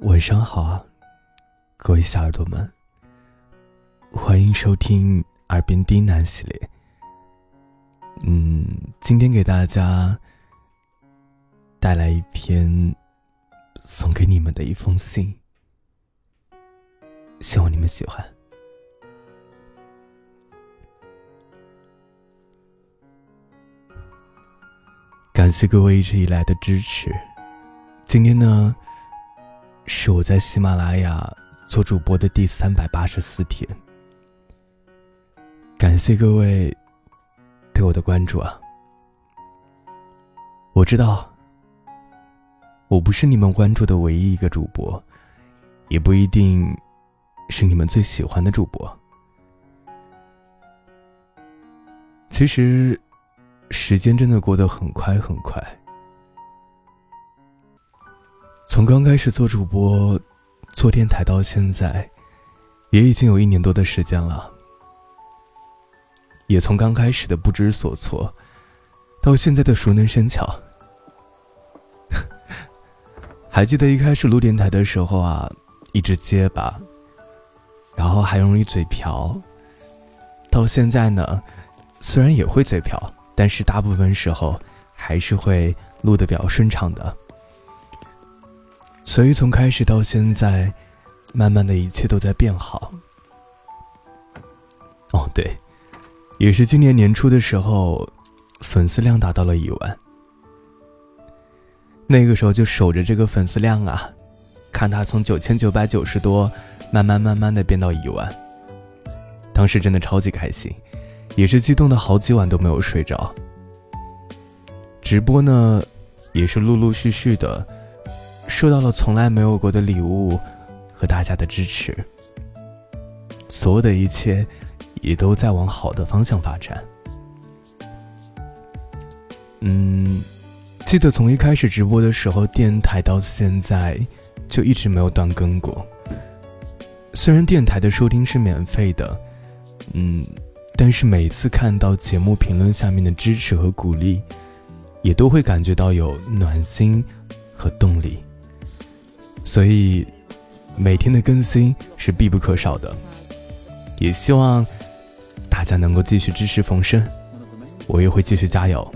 晚上好啊，各位小耳朵们，欢迎收听《耳边低喃》系列。嗯，今天给大家带来一篇送给你们的一封信，希望你们喜欢。感谢各位一直以来的支持。今天呢，是我在喜马拉雅做主播的第三百八十四天。感谢各位对我的关注啊！我知道，我不是你们关注的唯一一个主播，也不一定是你们最喜欢的主播。其实。时间真的过得很快很快，从刚开始做主播、做电台到现在，也已经有一年多的时间了。也从刚开始的不知所措，到现在的熟能生巧。还记得一开始录电台的时候啊，一直结巴，然后还容易嘴瓢。到现在呢，虽然也会嘴瓢。但是大部分时候还是会录的比较顺畅的，所以从开始到现在，慢慢的一切都在变好。哦，对，也是今年年初的时候，粉丝量达到了一万，那个时候就守着这个粉丝量啊，看他从九千九百九十多，慢慢慢慢的变到一万，当时真的超级开心。也是激动的好几晚都没有睡着。直播呢，也是陆陆续续的，收到了从来没有过的礼物和大家的支持。所有的一切，也都在往好的方向发展。嗯，记得从一开始直播的时候，电台到现在就一直没有断更过。虽然电台的收听是免费的，嗯。但是每次看到节目评论下面的支持和鼓励，也都会感觉到有暖心和动力。所以每天的更新是必不可少的。也希望大家能够继续支持冯生，我也会继续加油。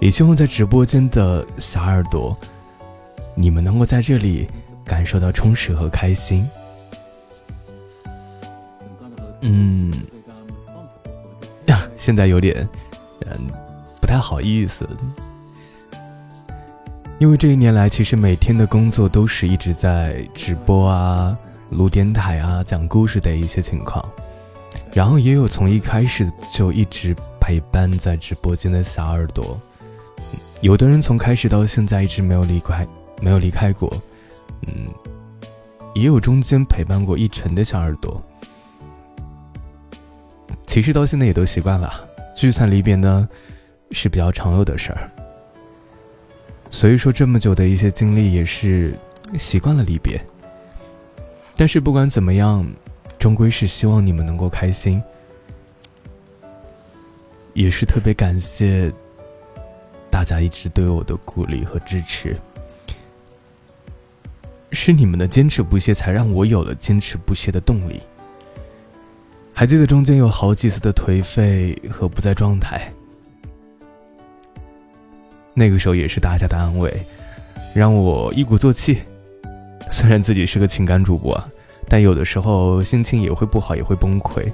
也希望在直播间的小耳朵，你们能够在这里感受到充实和开心。嗯呀。现在有点，嗯，不太好意思，因为这一年来，其实每天的工作都是一直在直播啊、录电台啊、讲故事的一些情况，然后也有从一开始就一直陪伴在直播间的小耳朵，有的人从开始到现在一直没有离开，没有离开过，嗯，也有中间陪伴过一程的小耳朵。其实到现在也都习惯了，聚散离别呢，是比较常有的事儿。所以说这么久的一些经历也是习惯了离别。但是不管怎么样，终归是希望你们能够开心，也是特别感谢大家一直对我的鼓励和支持。是你们的坚持不懈，才让我有了坚持不懈的动力。还记得中间有好几次的颓废和不在状态，那个时候也是大家的安慰，让我一鼓作气。虽然自己是个情感主播，但有的时候心情也会不好，也会崩溃。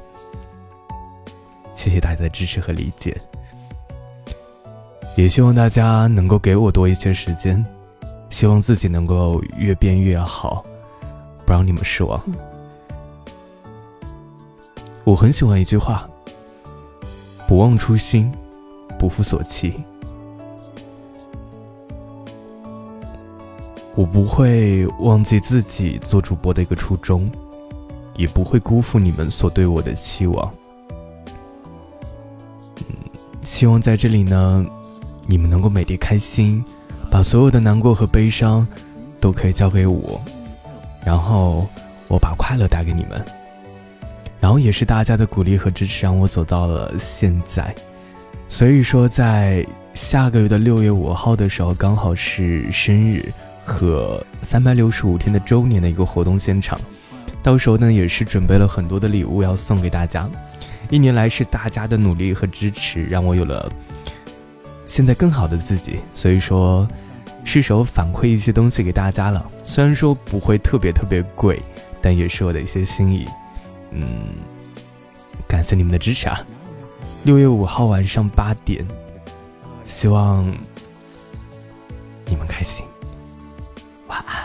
谢谢大家的支持和理解，也希望大家能够给我多一些时间，希望自己能够越变越好，不让你们失望。我很喜欢一句话：“不忘初心，不负所期。”我不会忘记自己做主播的一个初衷，也不会辜负你们所对我的期望。嗯，希望在这里呢，你们能够每天开心，把所有的难过和悲伤都可以交给我，然后我把快乐带给你们。然后也是大家的鼓励和支持，让我走到了现在。所以说，在下个月的六月五号的时候，刚好是生日和三百六十五天的周年的一个活动现场，到时候呢也是准备了很多的礼物要送给大家。一年来是大家的努力和支持，让我有了现在更好的自己。所以说，是时候反馈一些东西给大家了。虽然说不会特别特别贵，但也是我的一些心意。嗯，感谢你们的支持啊！六月五号晚上八点，希望你们开心。晚安。